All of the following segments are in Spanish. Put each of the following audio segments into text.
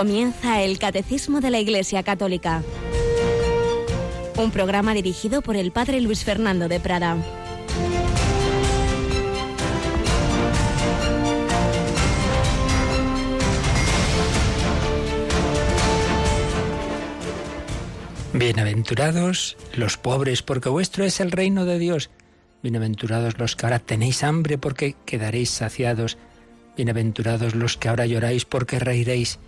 Comienza el Catecismo de la Iglesia Católica. Un programa dirigido por el Padre Luis Fernando de Prada. Bienaventurados los pobres, porque vuestro es el reino de Dios. Bienaventurados los que ahora tenéis hambre, porque quedaréis saciados. Bienaventurados los que ahora lloráis, porque reiréis.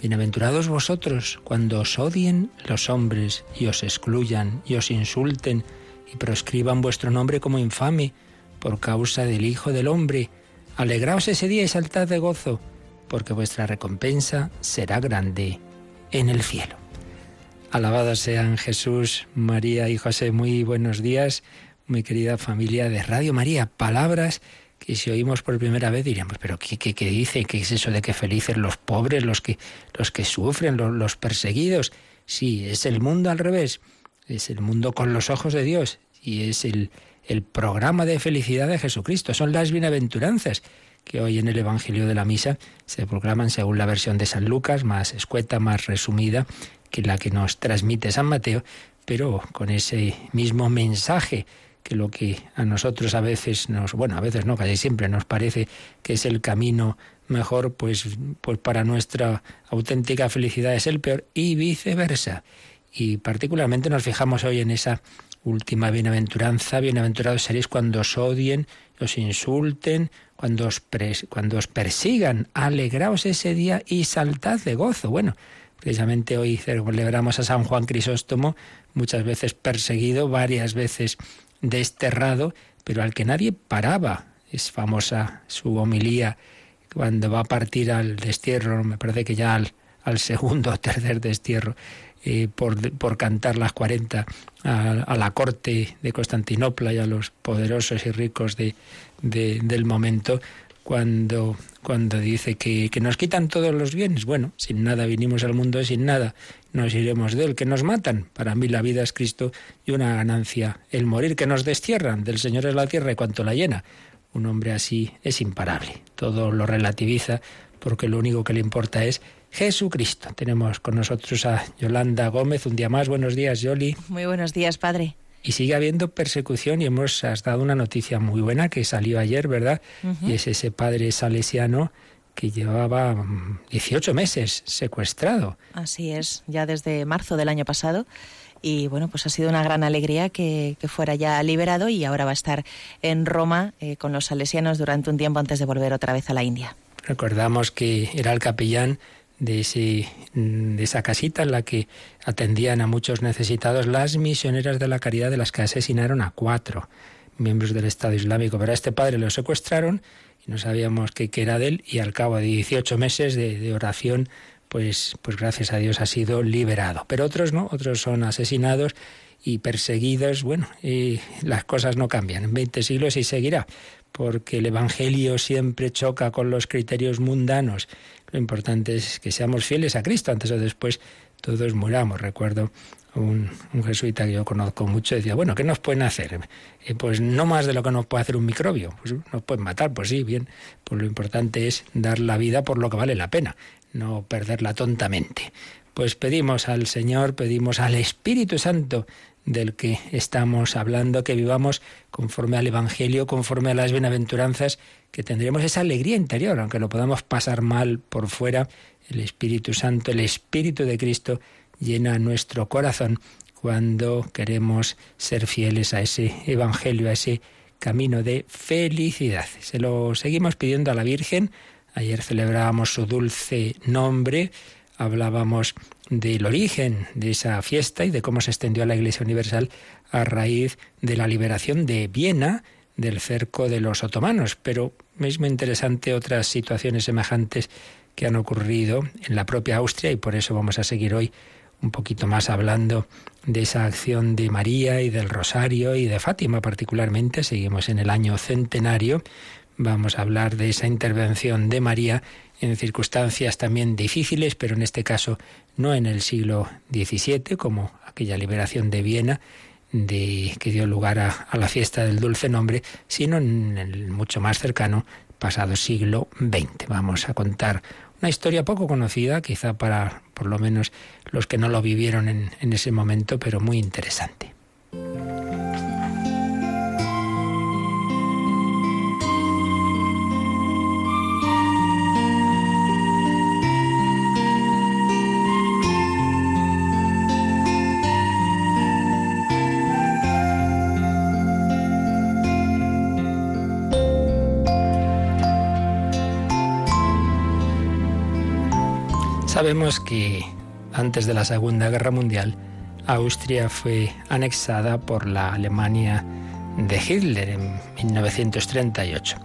Bienaventurados vosotros cuando os odien los hombres y os excluyan y os insulten y proscriban vuestro nombre como infame por causa del Hijo del Hombre. Alegraos ese día y saltad de gozo, porque vuestra recompensa será grande en el cielo. Alabados sean Jesús, María y José. Muy buenos días, muy querida familia de Radio María. Palabras que si oímos por primera vez diríamos, pero ¿qué, qué, qué dice? ¿Qué es eso de que felices los pobres, los que, los que sufren, los, los perseguidos? Sí, es el mundo al revés, es el mundo con los ojos de Dios y es el, el programa de felicidad de Jesucristo, son las bienaventuranzas que hoy en el Evangelio de la Misa se proclaman según la versión de San Lucas, más escueta, más resumida que la que nos transmite San Mateo, pero con ese mismo mensaje que lo que a nosotros a veces nos, bueno, a veces no, casi siempre nos parece que es el camino mejor, pues, pues para nuestra auténtica felicidad es el peor y viceversa. Y particularmente nos fijamos hoy en esa última bienaventuranza, bienaventurados seréis cuando os odien, os insulten, cuando os, cuando os persigan, alegraos ese día y saltad de gozo. Bueno, precisamente hoy celebramos a San Juan Crisóstomo, muchas veces perseguido, varias veces desterrado, pero al que nadie paraba. Es famosa su homilía cuando va a partir al destierro, me parece que ya al, segundo o tercer destierro, eh, por, por, cantar las 40 a, la corte de Constantinopla y a los poderosos y ricos de, del momento, cuando, cuando dice que, que, nos quitan todos los bienes. Bueno, sin nada vinimos al mundo, sin nada nos iremos de él, que nos matan. Para mí la vida es Cristo y una ganancia. El morir, que nos destierran. Del Señor es la tierra y cuanto la llena. Un hombre así es imparable. Todo lo relativiza porque lo único que le importa es Jesucristo. Tenemos con nosotros a Yolanda Gómez. Un día más. Buenos días, Yoli. Muy buenos días, padre. Y sigue habiendo persecución y hemos has dado una noticia muy buena que salió ayer, ¿verdad? Y es ese padre salesiano que llevaba 18 mm, meses secuestrado. Así es, ya desde marzo del año pasado. Y bueno, pues ha sido una gran alegría que, fuera ya liberado y ahora va a estar en Roma eh, con los salesianos durante un tiempo antes de volver otra vez a la India. Recordamos que era el capellán de, ese, mm, de esa casita en la que atendían a muchos necesitados las misioneras de la caridad de las que asesinaron a cuatro miembros del Estado Islámico. Pero a este padre lo secuestraron y no sabíamos qué, era de él y al cabo de 18 meses de, oración, pues, pues gracias a Dios ha sido liberado. Pero otros no, otros son asesinados y perseguidos. Bueno, y las cosas no cambian. En 20 siglos y seguirá porque el Evangelio siempre choca con los criterios mundanos. Lo importante es que seamos fieles a Cristo, antes o después todos muramos. Recuerdo un, jesuita que yo conozco mucho decía, bueno, ¿qué nos pueden hacer? Eh, pues no más de lo que nos puede hacer un microbio. Pues nos pueden matar, pues sí, bien. Pues lo importante es dar la vida por lo que vale la pena, no perderla tontamente. Pues pedimos al Señor, pedimos al Espíritu Santo del que estamos hablando, que vivamos conforme al Evangelio, conforme a las bienaventuranzas, que tendremos esa alegría interior, aunque lo podamos pasar mal por fuera, el Espíritu Santo, el Espíritu de Cristo llena nuestro corazón cuando queremos ser fieles a ese Evangelio, a ese camino de felicidad. Se lo seguimos pidiendo a la Virgen. Ayer celebrábamos su dulce nombre, hablábamos del origen de esa fiesta y de cómo se extendió a la Iglesia Universal a raíz de la liberación de Viena del cerco de los otomanos. Pero es muy interesante otras situaciones semejantes que han ocurrido en la propia Austria y por eso vamos a seguir hoy un poquito más hablando de esa acción de María y del Rosario y de Fátima particularmente. Seguimos en el año centenario. Vamos a hablar de esa intervención de María en circunstancias también difíciles, pero en este caso no en el siglo XVII, como aquella liberación de Viena, de, que dio lugar a, la fiesta del dulce nombre, sino en el mucho más cercano pasado siglo XX. Vamos a contar Una historia poco conocida, quizá para por lo menos los que no lo vivieron en, en ese momento, pero muy interesante. Sabemos que antes de la Segunda Guerra Mundial, Austria fue anexada por la Alemania de Hitler en 1938.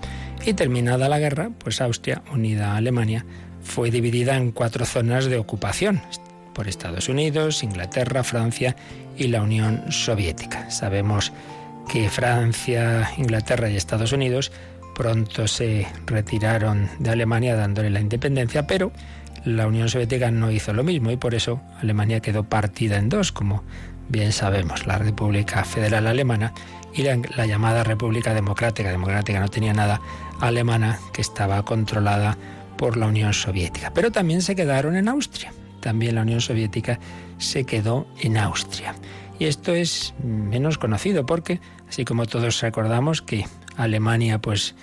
Y terminada la guerra, pues Austria, unida a Alemania, fue dividida en cuatro zonas de ocupación por Estados Unidos, Inglaterra, Francia y la Unión Soviética. Sabemos que Francia, Inglaterra y Estados Unidos pronto se retiraron de Alemania dándole la independencia, pero la Unión Soviética no hizo lo mismo y por eso Alemania quedó partida en dos, como bien sabemos, la República Federal Alemana y la, llamada República Democrática. Democrática no tenía nada alemana que estaba controlada por la Unión Soviética. Pero también se quedaron en Austria. También la Unión Soviética se quedó en Austria. Y esto es menos conocido porque, así como todos recordamos que Alemania pues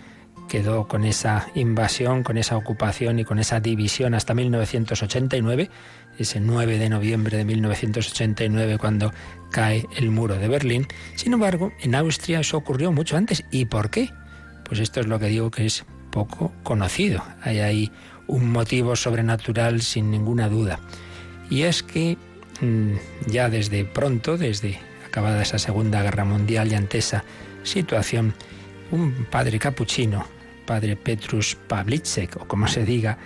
quedó con esa invasión, con esa ocupación y con esa división hasta 1989, ese 9 de noviembre de 1989 cuando cae el muro de Berlín. Sin embargo, en Austria eso ocurrió mucho antes. ¿Y por qué? Pues esto es lo que digo que es poco conocido. Hay ahí un motivo sobrenatural sin ninguna duda. Y es que mm, ya desde pronto, desde acabada esa Segunda Guerra Mundial y ante esa situación, un padre capuchino padre Petrus Pavlicek, o como se diga,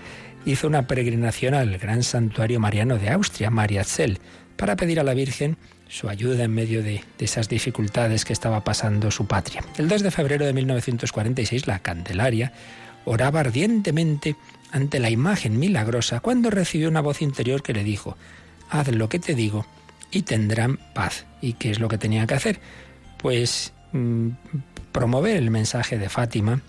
hizo una peregrinación al gran santuario mariano de Austria, Mariazell, para pedir a la Virgen su ayuda en medio de, esas dificultades que estaba pasando su patria. El 2 de febrero de 1946, la Candelaria oraba ardientemente ante la imagen milagrosa cuando recibió una voz interior que le dijo, haz lo que te digo y tendrán paz. ¿Y qué es lo que tenía que hacer? Pues mm, promover el mensaje de Fátima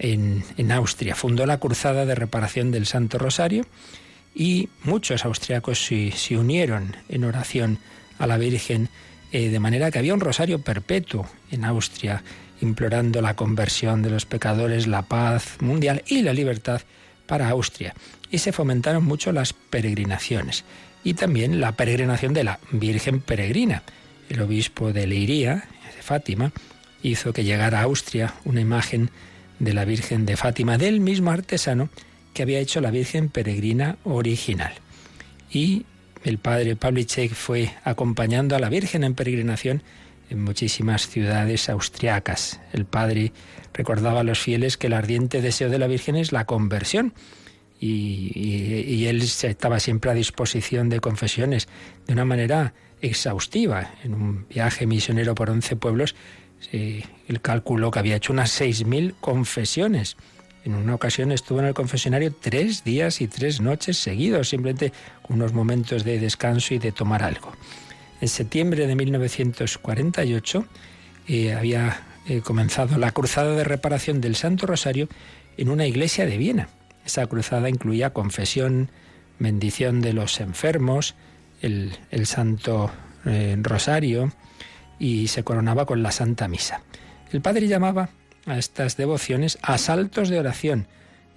en, Austria. Fundó la Cruzada de Reparación del Santo Rosario y muchos austriacos se, unieron en oración a la Virgen, eh, de manera que había un rosario perpetuo en Austria, implorando la conversión de los pecadores, la paz mundial y la libertad para Austria. Y se fomentaron mucho las peregrinaciones y también la peregrinación de la Virgen Peregrina. El obispo de Leiría, de Fátima, hizo que llegara a Austria una imagen de la Virgen de Fátima, del mismo artesano que había hecho la Virgen peregrina original. Y el padre Pavlicek fue acompañando a la Virgen en peregrinación en muchísimas ciudades austriacas. El padre recordaba a los fieles que el ardiente deseo de la Virgen es la conversión. Y, y, él estaba siempre a disposición de confesiones de una manera exhaustiva. En un viaje misionero por once pueblos Sí, el cálculo que había hecho unas 6.000 confesiones. En una ocasión estuvo en el confesionario tres días y tres noches seguidos, simplemente unos momentos de descanso y de tomar algo. En septiembre de 1948 eh, había eh, comenzado la cruzada de reparación del Santo Rosario en una iglesia de Viena. Esa cruzada incluía confesión, bendición de los enfermos, el, Santo eh, Rosario, y se coronaba con la Santa Misa. El padre llamaba a estas devociones asaltos de oración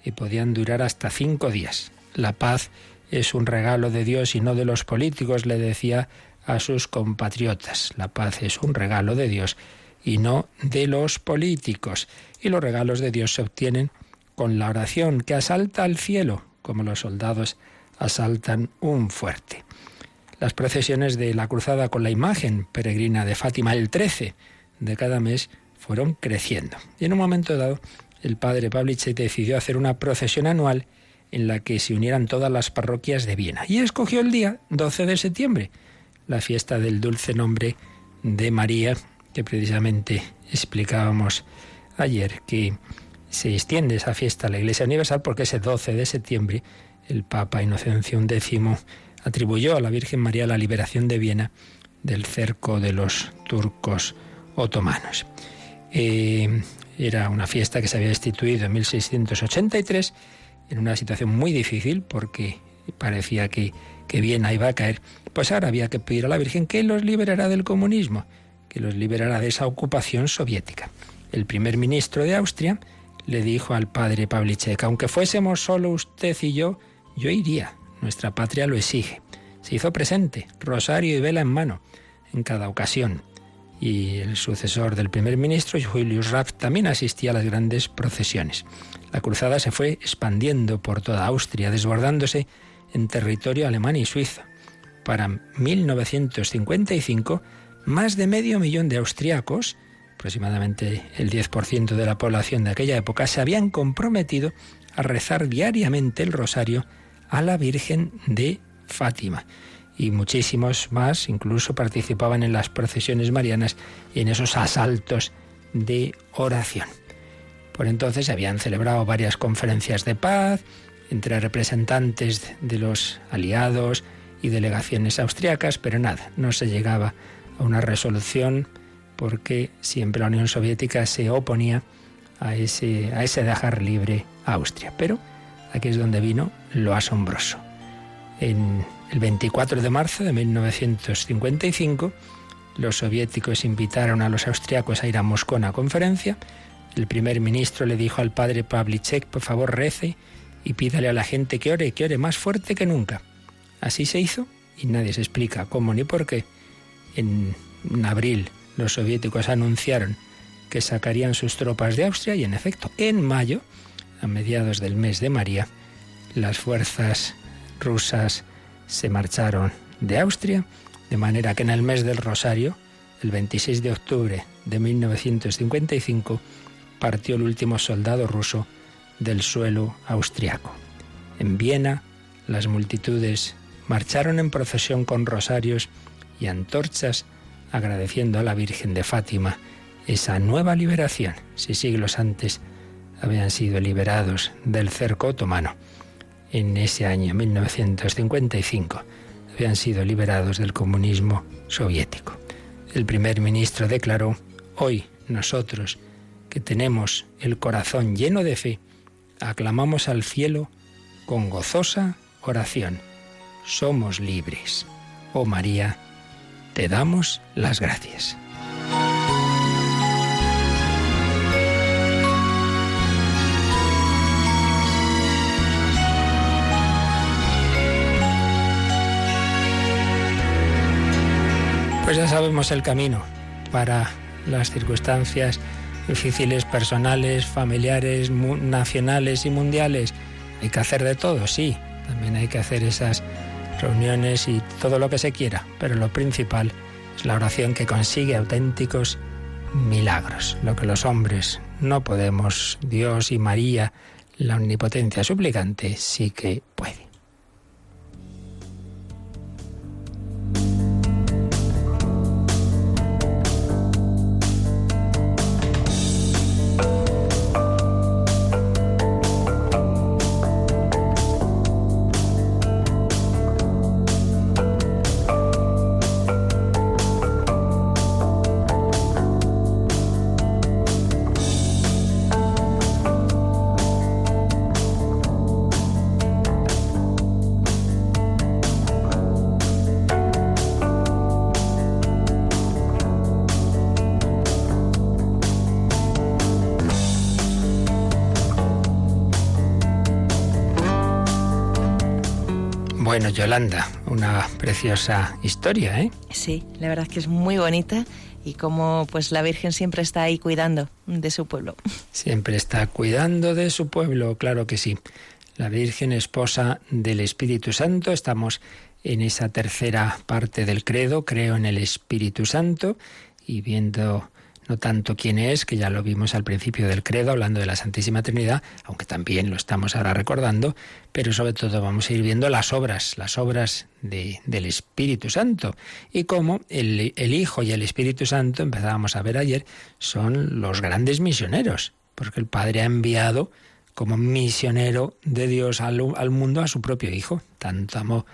y podían durar hasta cinco días. La paz es un regalo de Dios y no de los políticos, le decía a sus compatriotas. La paz es un regalo de Dios y no de los políticos. Y los regalos de Dios se obtienen con la oración que asalta al cielo, como los soldados asaltan un fuerte las procesiones de la cruzada con la imagen peregrina de Fátima el 13 de cada mes fueron creciendo. Y en un momento dado, el padre Pavlich decidió hacer una procesión anual en la que se unieran todas las parroquias de Viena. Y escogió el día 12 de septiembre, la fiesta del dulce nombre de María, que precisamente explicábamos ayer, que se extiende esa fiesta a la Iglesia Universal porque ese 12 de septiembre el Papa Inocencio X atribuyó a la Virgen María la liberación de Viena del cerco de los turcos otomanos. Eh, era una fiesta que se había instituido en 1683. en una situación muy difícil porque parecía que, que Viena iba a caer, pues ahora había que pedir a la Virgen que los liberara del comunismo, que los liberara de esa ocupación soviética. El primer ministro de Austria le dijo al padre Pavlicek, aunque fuésemos solo usted y yo, yo iría, nuestra patria lo exige. Se hizo presente, rosario y vela en mano, en cada ocasión. Y el sucesor del primer ministro, Julius Raff, también asistía a las grandes procesiones. La cruzada se fue expandiendo por toda Austria, desbordándose en territorio alemán y suizo. Para 1955, más de medio millón de austriacos, aproximadamente el 10% de la población de aquella época, se habían comprometido a rezar diariamente el rosario a la Virgen de Fátima. Y muchísimos más incluso participaban en las procesiones marianas y en esos asaltos de oración. Por entonces se habían celebrado varias conferencias de paz entre representantes de los aliados y delegaciones austriacas, pero nada, no se llegaba a una resolución porque siempre la Unión Soviética se oponía a ese, a ese dejar libre a Austria. Pero aquí es donde vino lo asombroso. En el 24 de marzo de 1955, los soviéticos invitaron a los austriacos a ir a Moscú a una conferencia el primer ministro le dijo al padre Pavlicek, por favor rece y pídale a la gente que ore, que ore más fuerte que nunca. Así se hizo y nadie se explica cómo ni por qué. En abril los soviéticos anunciaron que sacarían sus tropas de Austria y en efecto, en mayo, a mediados del mes de María, las fuerzas rusas se marcharon de Austria, de manera que en el mes del Rosario, el 26 de octubre de 1955, partió el último soldado ruso del suelo austriaco. En Viena, las multitudes marcharon en procesión con rosarios y antorchas agradeciendo a la Virgen de Fátima esa nueva liberación, si siglos antes habían sido liberados del cerco otomano. En ese año 1955 habían sido liberados del comunismo soviético. El primer ministro declaró, hoy nosotros, que tenemos el corazón lleno de fe, aclamamos al cielo con gozosa oración. Somos libres. Oh María, te damos las gracias. Pues ya sabemos el camino para las circunstancias difíciles personales, familiares, nacionales y mundiales. Hay que hacer de todo, sí. También hay que hacer esas reuniones y todo lo que se quiera, pero lo principal es la oración que consigue auténticos milagros. Lo que los hombres no podemos, Dios y María, la omnipotencia suplicante, sí que puede. Yolanda, una preciosa historia, ¿eh? Sí, la verdad es que es muy bonita y como pues la Virgen siempre está ahí cuidando de su pueblo. Siempre está cuidando de su pueblo, claro que sí. La Virgen esposa del Espíritu Santo, estamos en esa tercera parte del credo, creo en el Espíritu Santo y viendo tanto quién es, que ya lo vimos al principio del credo, hablando de la Santísima Trinidad, aunque también lo estamos ahora recordando, pero sobre todo vamos a ir viendo las obras, las obras del Espíritu Santo, y cómo el, el Hijo y el Espíritu Santo, empezábamos a ver ayer, son los grandes misioneros, porque el Padre ha enviado como misionero de Dios al, al mundo a su propio Hijo, tanto amó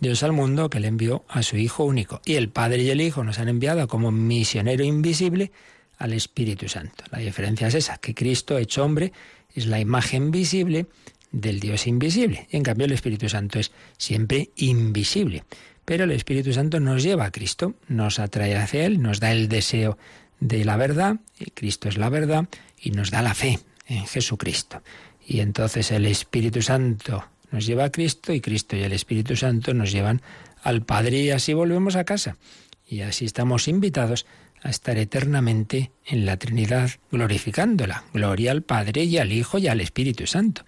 Dios al mundo que le envió a su Hijo único. Y el Padre y el Hijo nos han enviado como misionero invisible al Espíritu Santo. La diferencia es esa, que Cristo, hecho hombre, es la imagen visible del Dios invisible. En cambio, el Espíritu Santo es siempre invisible. Pero el Espíritu Santo nos lleva a Cristo, nos atrae hacia Él, nos da el deseo de la verdad, y Cristo es la verdad, y nos da la fe en Jesucristo. Y entonces el Espíritu Santo nos lleva a Cristo y Cristo y el Espíritu Santo nos llevan al Padre y así volvemos a casa. Y así estamos invitados estar eternamente en la Trinidad, glorificándola. Gloria al Padre y al Hijo y al Espíritu Santo.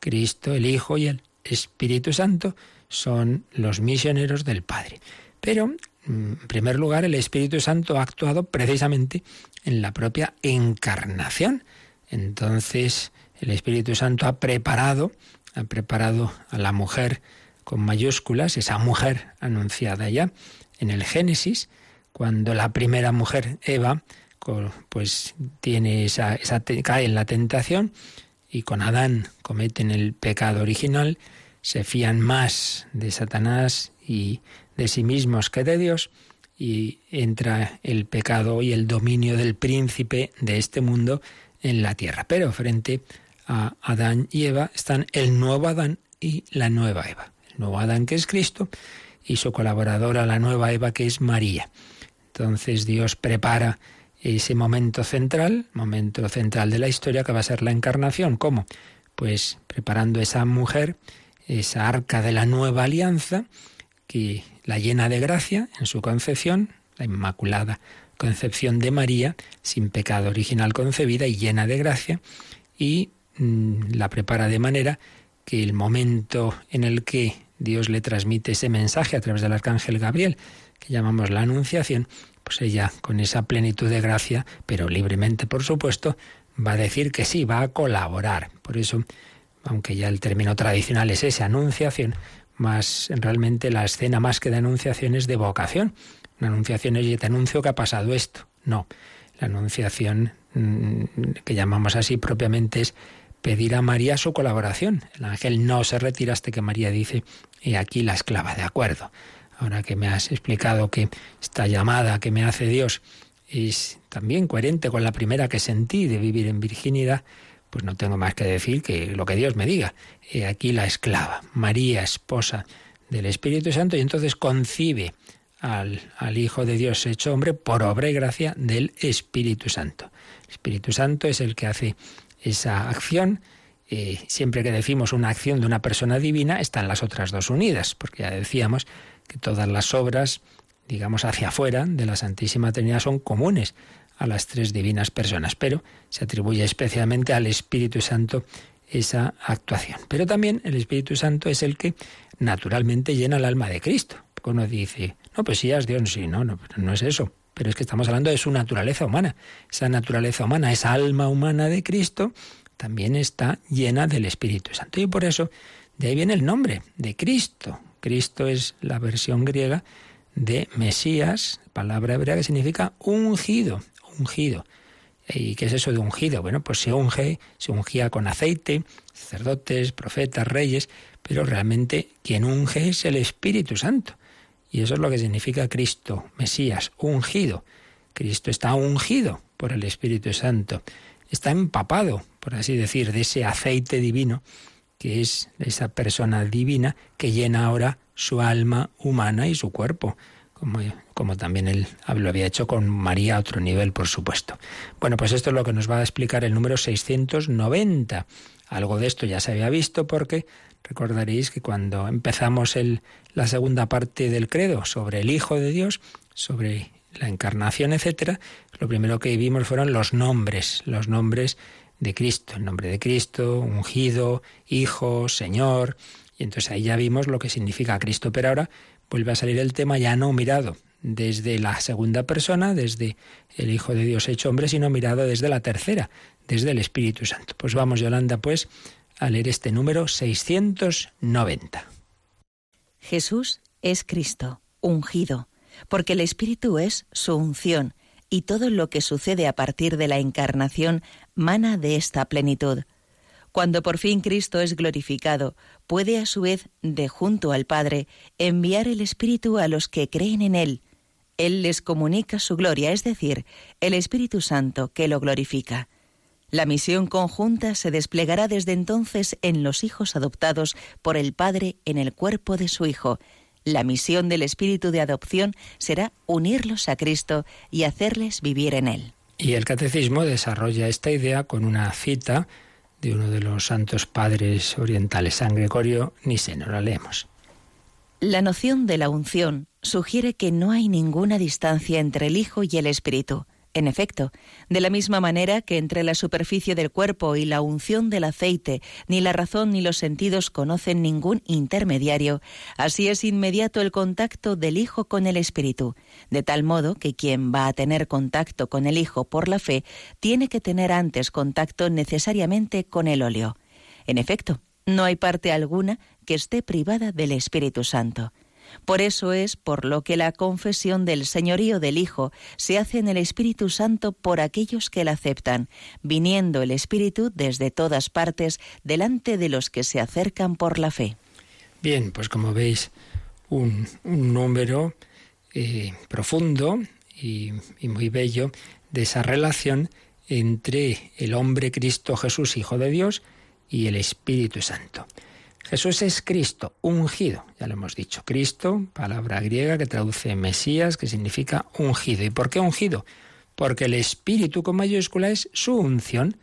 Cristo, el Hijo y el Espíritu Santo son los misioneros del Padre. Pero, mm, en primer lugar, el Espíritu Santo ha actuado precisamente en la propia encarnación. Entonces, el Espíritu Santo ha preparado, ha preparado a la mujer con mayúsculas, esa mujer anunciada ya en el Génesis, cuando la primera mujer, Eva, pues tiene esa, esa cae en la tentación y con Adán cometen el pecado original, se fían más de Satanás y de sí mismos que de Dios, y entra el pecado y el dominio del príncipe de este mundo en la tierra. Pero frente a Adán y Eva están el nuevo Adán y la nueva Eva. El nuevo Adán que es Cristo y su colaboradora la nueva Eva que es María. Entonces Dios prepara ese momento central, momento central de la historia que va a ser la encarnación. ¿Cómo? Pues preparando esa mujer, esa arca de la nueva alianza, que la llena de gracia en su concepción, la inmaculada concepción de María, sin pecado original concebida y llena de gracia, y mm, la prepara de manera que el momento en el que Dios le transmite ese mensaje a través del arcángel Gabriel, llamamos la Anunciación, pues ella con esa plenitud de gracia, pero libremente por supuesto, va a decir que sí, va a colaborar. Por eso, aunque ya el término tradicional es esa anunciación, más realmente la escena más que de anunciación es de vocación. Una anunciación es yo te anuncio que ha pasado esto. No, la anunciación mm, que llamamos así propiamente es pedir a María su colaboración. El ángel no se retira hasta que María dice, y aquí la esclava, de acuerdo ahora que me has explicado que esta llamada que me hace Dios es también coherente con la primera que sentí de vivir en virginidad, pues no tengo más que decir que lo que Dios me diga. Aquí la esclava, María, esposa del Espíritu Santo, y entonces concibe al, al, Hijo de Dios hecho hombre por obra y gracia del Espíritu Santo. El Espíritu Santo es el que hace esa acción. Eh, siempre que decimos una acción de una persona divina, están las otras dos unidas, porque ya decíamos que todas las obras, digamos, hacia afuera de la Santísima Trinidad son comunes a las tres divinas personas, pero se atribuye especialmente al Espíritu Santo esa actuación. Pero también el Espíritu Santo es el que naturalmente llena el alma de Cristo. Uno dice, no, pues sí, es Dios, sí, no, no, no es eso. Pero es que estamos hablando de su naturaleza humana. Esa naturaleza humana, esa alma humana de Cristo, también está llena del Espíritu Santo. Y por eso, de ahí viene el nombre de Cristo, Cristo es la versión griega de Mesías, palabra hebrea que significa ungido, ungido. ¿Y qué es eso de ungido? Bueno, pues se unge, se ungía con aceite, sacerdotes, profetas, reyes, pero realmente quien unge es el Espíritu Santo. Y eso es lo que significa Cristo, Mesías, ungido. Cristo está ungido por el Espíritu Santo, está empapado, por así decir, de ese aceite divino que es esa persona divina que llena ahora su alma humana y su cuerpo, como, como, también él lo había hecho con María a otro nivel, por supuesto. Bueno, pues esto es lo que nos va a explicar el número 690. Algo de esto ya se había visto porque recordaréis que cuando empezamos el, la segunda parte del credo sobre el Hijo de Dios, sobre la encarnación, etcétera, lo primero que vimos fueron los nombres, los nombres de Cristo, el nombre de Cristo, ungido, Hijo, Señor. Y entonces ahí ya vimos lo que significa Cristo. Pero ahora vuelve a salir el tema ya no mirado desde la segunda persona, desde el Hijo de Dios hecho hombre, sino mirado desde la tercera, desde el Espíritu Santo. Pues vamos, Yolanda, pues a leer este número 690. Jesús es Cristo, ungido, porque el Espíritu es su unción y todo lo que sucede a partir de la encarnación mana de esta plenitud. Cuando por fin Cristo es glorificado, puede a su vez, de junto al Padre, enviar el Espíritu a los que creen en Él. Él les comunica su gloria, es decir, el Espíritu Santo que lo glorifica. La misión conjunta se desplegará desde entonces en los hijos adoptados por el Padre en el cuerpo de su Hijo. La misión del Espíritu de adopción será unirlos a Cristo y hacerles vivir en Él. Y el catecismo desarrolla esta idea con una cita de uno de los santos padres orientales, San Gregorio Niseno. La leemos. La noción de la unción sugiere que no hay ninguna distancia entre el Hijo y el Espíritu. En efecto, de la misma manera que entre la superficie del cuerpo y la unción del aceite ni la razón ni los sentidos conocen ningún intermediario, así es inmediato el contacto del Hijo con el Espíritu, de tal modo que quien va a tener contacto con el Hijo por la fe tiene que tener antes contacto necesariamente con el óleo. En efecto, no hay parte alguna que esté privada del Espíritu Santo. Por eso es por lo que la confesión del señorío del Hijo se hace en el Espíritu Santo por aquellos que la aceptan, viniendo el Espíritu desde todas partes delante de los que se acercan por la fe. Bien, pues como veis, un, número eh, profundo y muy bello de esa relación entre el hombre Cristo Jesús, Hijo de Dios, y el Espíritu Santo. Jesús es Cristo, ungido, ya lo hemos dicho. Cristo, palabra griega que traduce Mesías, que significa ungido. ¿Y por qué ungido? Porque el Espíritu con mayúscula es su unción.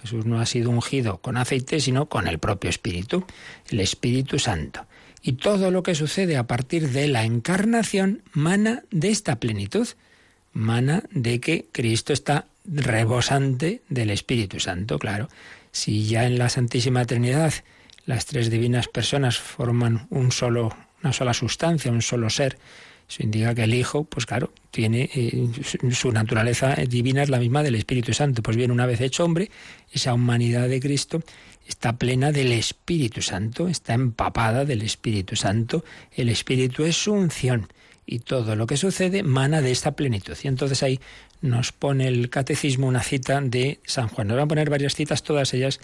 Jesús no ha sido ungido con aceite, sino con el propio Espíritu, el Espíritu Santo. Y todo lo que sucede a partir de la encarnación mana de esta plenitud, mana de que Cristo está rebosante del Espíritu Santo, claro. Si ya en la Santísima Trinidad las tres divinas personas forman un solo, una sola sustancia, un solo ser. Eso indica que el Hijo, pues claro, tiene eh, su naturaleza divina es la misma del Espíritu Santo. Pues bien, una vez hecho hombre, esa humanidad de Cristo está plena del Espíritu Santo, está empapada del Espíritu Santo. El Espíritu es su unción y todo lo que sucede mana de esta plenitud. Y entonces ahí nos pone el catecismo una cita de San Juan. Nos van a poner varias citas, todas ellas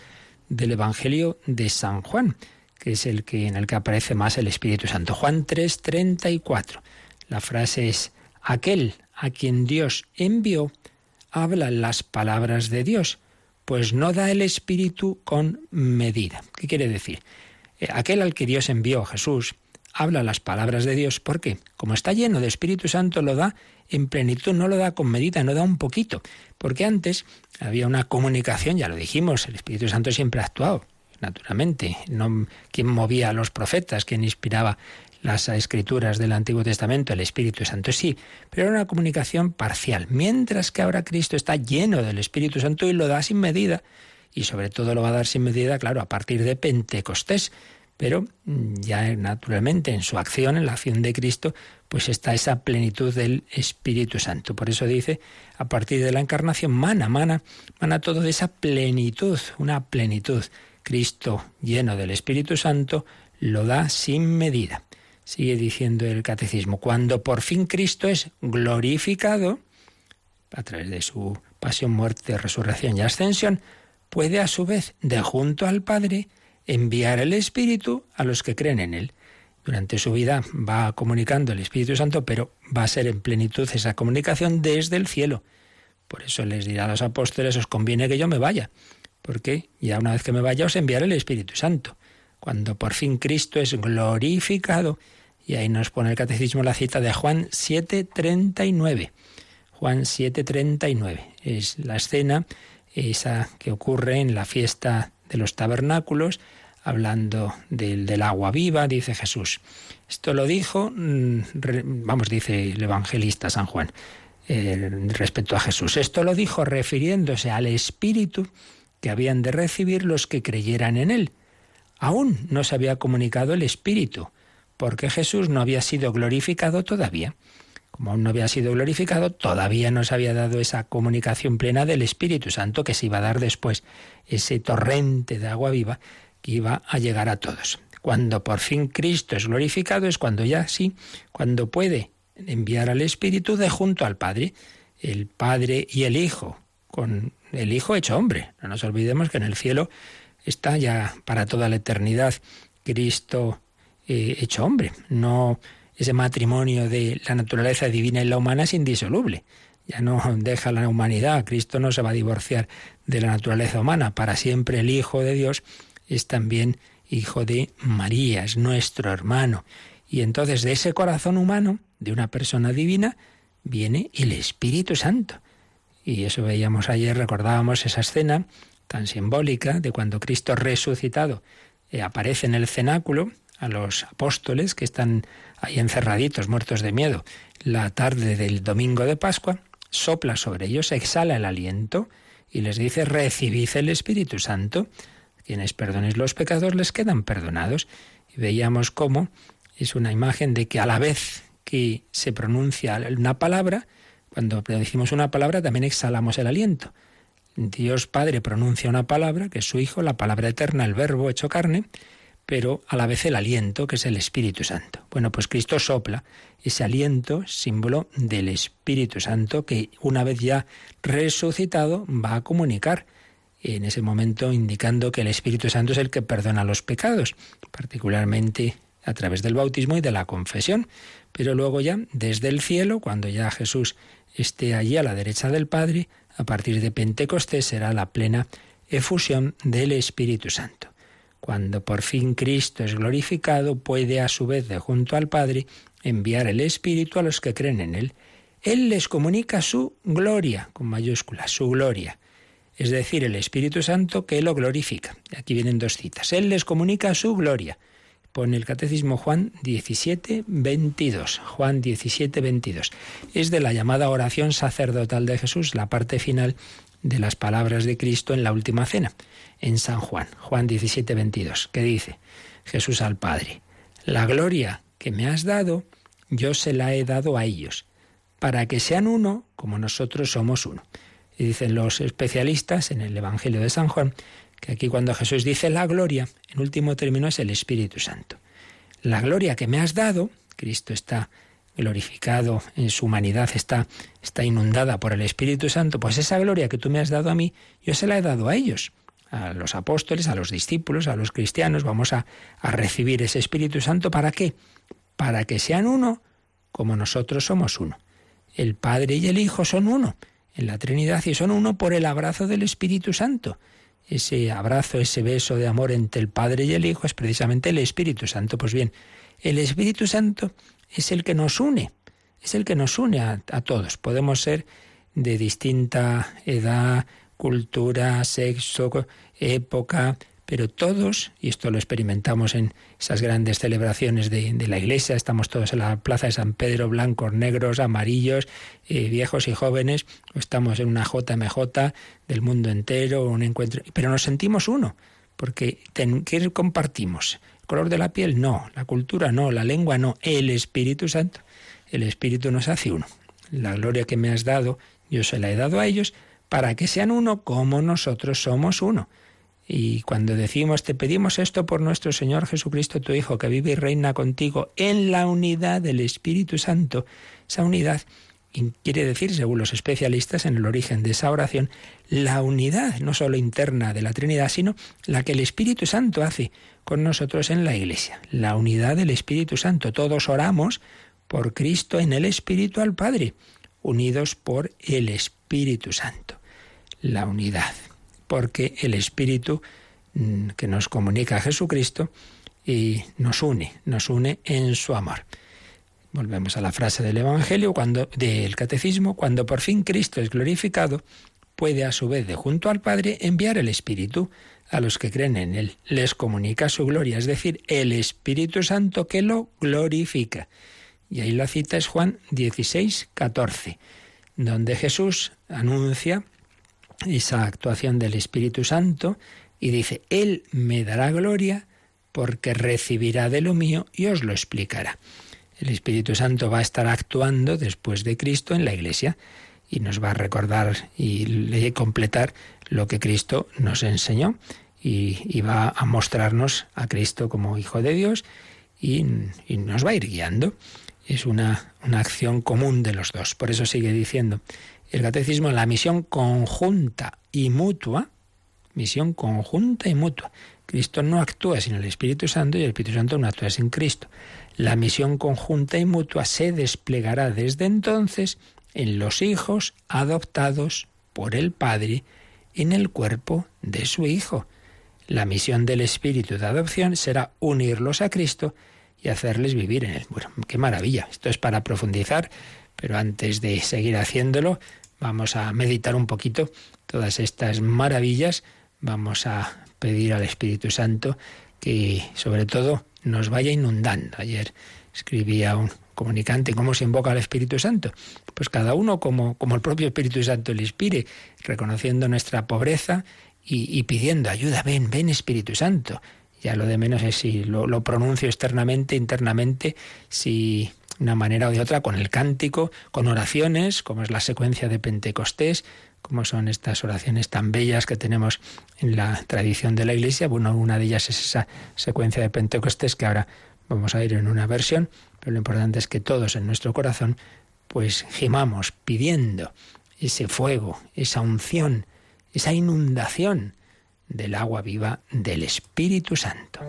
del Evangelio de San Juan, que es el que en el que aparece más el Espíritu Santo. Juan 3:34. La frase es aquel a quien Dios envió habla las palabras de Dios, pues no da el Espíritu con medida. ¿Qué quiere decir? Eh, aquel al que Dios envió, Jesús, habla las palabras de Dios porque, como está lleno de Espíritu Santo, lo da en plenitud, no lo da con medida, no da un poquito. Porque antes había una comunicación, ya lo dijimos, el Espíritu Santo siempre ha actuado, naturalmente. No, ¿Quién movía a los profetas? ¿Quién inspiraba las escrituras del Antiguo Testamento? El Espíritu Santo, sí, pero era una comunicación parcial. Mientras que ahora Cristo está lleno del Espíritu Santo y lo da sin medida. Y sobre todo lo va a dar sin medida, claro, a partir de Pentecostés pero mm, ya naturalmente en su acción, en la acción de Cristo, pues está esa plenitud del Espíritu Santo. Por eso dice, a partir de la encarnación, mana, mana, mana todo de esa plenitud, una plenitud. Cristo lleno del Espíritu Santo lo da sin medida. Sigue diciendo el catecismo, cuando por fin Cristo es glorificado, a través de su pasión, muerte, resurrección y ascensión, puede a su vez, de junto al Padre, enviar el Espíritu a los que creen en Él. Durante su vida va comunicando el Espíritu Santo, pero va a ser en plenitud esa comunicación desde el cielo. Por eso les dirá a los apóstoles, os conviene que yo me vaya, porque ya una vez que me vaya os enviaré el Espíritu Santo. Cuando por fin Cristo es glorificado, y ahí nos pone el catecismo la cita de Juan 7:39. Juan 7:39 es la escena esa que ocurre en la fiesta de los tabernáculos, hablando del, agua viva, dice Jesús. Esto lo dijo, mm, vamos, dice el evangelista San Juan, eh, respecto a Jesús. Esto lo dijo refiriéndose al Espíritu que habían de recibir los que creyeran en Él. Aún no se había comunicado el Espíritu, porque Jesús no había sido glorificado todavía como aún no había sido glorificado, todavía no se había dado esa comunicación plena del Espíritu Santo que se iba a dar después, ese torrente de agua viva que iba a llegar a todos. Cuando por fin Cristo es glorificado es cuando ya sí, cuando puede enviar al Espíritu de junto al Padre, el Padre y el Hijo, con el Hijo hecho hombre. No nos olvidemos que en el cielo está ya para toda la eternidad Cristo eh, hecho hombre, no ese matrimonio de la naturaleza divina y la humana es indisoluble. ya no deja la humanidad, Cristo no se va a divorciar de la naturaleza humana, para siempre el Hijo de Dios es también hijo de María, es nuestro hermano. Y entonces de ese corazón humano, de una persona divina, viene el Espíritu Santo. Y eso veíamos ayer, recordábamos esa escena tan simbólica de cuando Cristo resucitado eh, aparece en el cenáculo a los apóstoles que están ahí encerraditos, muertos de miedo, la tarde del domingo de Pascua, sopla sobre ellos, exhala el aliento y les dice, recibid el Espíritu Santo. Quienes perdonéis los pecados les quedan perdonados. Y veíamos cómo es una imagen de que a la vez que se pronuncia una palabra, cuando decimos una palabra también exhalamos el aliento. Dios Padre pronuncia una palabra, que es su Hijo, la palabra eterna, el verbo hecho carne, pero a la vez el aliento, que es el Espíritu Santo. Bueno, pues Cristo sopla ese aliento, símbolo del Espíritu Santo, que una vez ya resucitado va a comunicar en ese momento indicando que el Espíritu Santo es el que perdona los pecados, particularmente a través del bautismo y de la confesión. Pero luego ya, desde el cielo, cuando ya Jesús esté allí a la derecha del Padre, a partir de Pentecostés será la plena efusión del Espíritu Santo. Cuando por fin Cristo es glorificado, puede a su vez de junto al Padre enviar el Espíritu a los que creen en Él. Él les comunica su gloria, con mayúscula, su gloria. Es decir, el Espíritu Santo que lo glorifica. Aquí vienen dos citas. Él les comunica su gloria. Pone el Catecismo Juan 17, 22. Juan 17, 22. Es de la llamada oración sacerdotal de Jesús, la parte final de las palabras de Cristo en la última cena en San Juan, Juan 17, 22, que dice Jesús al Padre, la gloria que me has dado, yo se la he dado a ellos, para que sean uno como nosotros somos uno. Y dicen los especialistas en el Evangelio de San Juan que aquí cuando Jesús dice la gloria, en último término es el Espíritu Santo. La gloria que me has dado, Cristo está glorificado en su humanidad, está, está inundada por el Espíritu Santo, pues esa gloria que tú me has dado a mí, yo se la he dado a ellos a los apóstoles, a los discípulos, a los cristianos, vamos a, a recibir ese Espíritu Santo. ¿Para qué? Para que sean uno como nosotros somos uno. El Padre y el Hijo son uno en la Trinidad y son uno por el abrazo del Espíritu Santo. Ese abrazo, ese beso de amor entre el Padre y el Hijo es precisamente el Espíritu Santo. Pues bien, el Espíritu Santo es el que nos une, es el que nos une a, a todos. Podemos ser de distinta edad, cultura, sexo, época, pero todos, y esto lo experimentamos en esas grandes celebraciones de, la iglesia, estamos todos en la plaza de San Pedro, blancos, negros, amarillos, eh, viejos y jóvenes, o estamos en una JMJ del mundo entero, un encuentro, pero nos sentimos uno, porque ¿qué compartimos? ¿El color de la piel? No, la cultura no, la lengua no, el Espíritu Santo. El Espíritu nos hace uno. La gloria que me has dado, yo se la he dado a ellos, para que sean uno como nosotros somos uno. Y cuando decimos, te pedimos esto por nuestro Señor Jesucristo, tu Hijo, que vive y reina contigo en la unidad del Espíritu Santo, esa unidad quiere decir, según los especialistas en el origen de esa oración, la unidad no solo interna de la Trinidad, sino la que el Espíritu Santo hace con nosotros en la Iglesia, la unidad del Espíritu Santo. Todos oramos por Cristo en el Espíritu al Padre, unidos por el Espíritu Santo. La unidad porque el Espíritu mm, que nos comunica a Jesucristo y nos une, nos une en su amor. Volvemos a la frase del Evangelio, cuando del Catecismo, cuando por fin Cristo es glorificado, puede a su vez de junto al Padre enviar el Espíritu a los que creen en Él. Les comunica su gloria, es decir, el Espíritu Santo que lo glorifica. Y ahí la cita es Juan 16, 14, donde Jesús anuncia esa actuación del Espíritu Santo y dice, Él me dará gloria porque recibirá de lo mío y os lo explicará. El Espíritu Santo va a estar actuando después de Cristo en la Iglesia y nos va a recordar y completar lo que Cristo nos enseñó y, va a mostrarnos a Cristo como Hijo de Dios y, y nos va a ir guiando. Es una, una acción común de los dos. Por eso sigue diciendo, el catecismo la misión conjunta y mutua, misión conjunta y mutua. Cristo no actúa sin el Espíritu Santo y el Espíritu Santo no actúa sin Cristo. La misión conjunta y mutua se desplegará desde entonces en los hijos adoptados por el Padre en el cuerpo de su Hijo. La misión del Espíritu de adopción será unirlos a Cristo y hacerles vivir en él. Bueno, qué maravilla. Esto es para profundizar, pero antes de seguir haciéndolo, vamos a meditar un poquito todas estas maravillas. Vamos a pedir al Espíritu Santo que, sobre todo, nos vaya inundando. Ayer escribía un comunicante cómo se invoca al Espíritu Santo. Pues cada uno como, como el propio Espíritu Santo le inspire, reconociendo nuestra pobreza y, pidiendo ayuda. Ven, ven Espíritu Santo. Ya lo de menos es si lo, lo pronuncio externamente, internamente, si una manera o de otra, con el cántico, con oraciones, como es la secuencia de Pentecostés, como son estas oraciones tan bellas que tenemos en la tradición de la Iglesia. Bueno, una de ellas es esa secuencia de Pentecostés que ahora vamos a ir en una versión, pero lo importante es que todos en nuestro corazón pues gimamos pidiendo ese fuego, esa unción, esa inundación del agua viva del Espíritu Santo.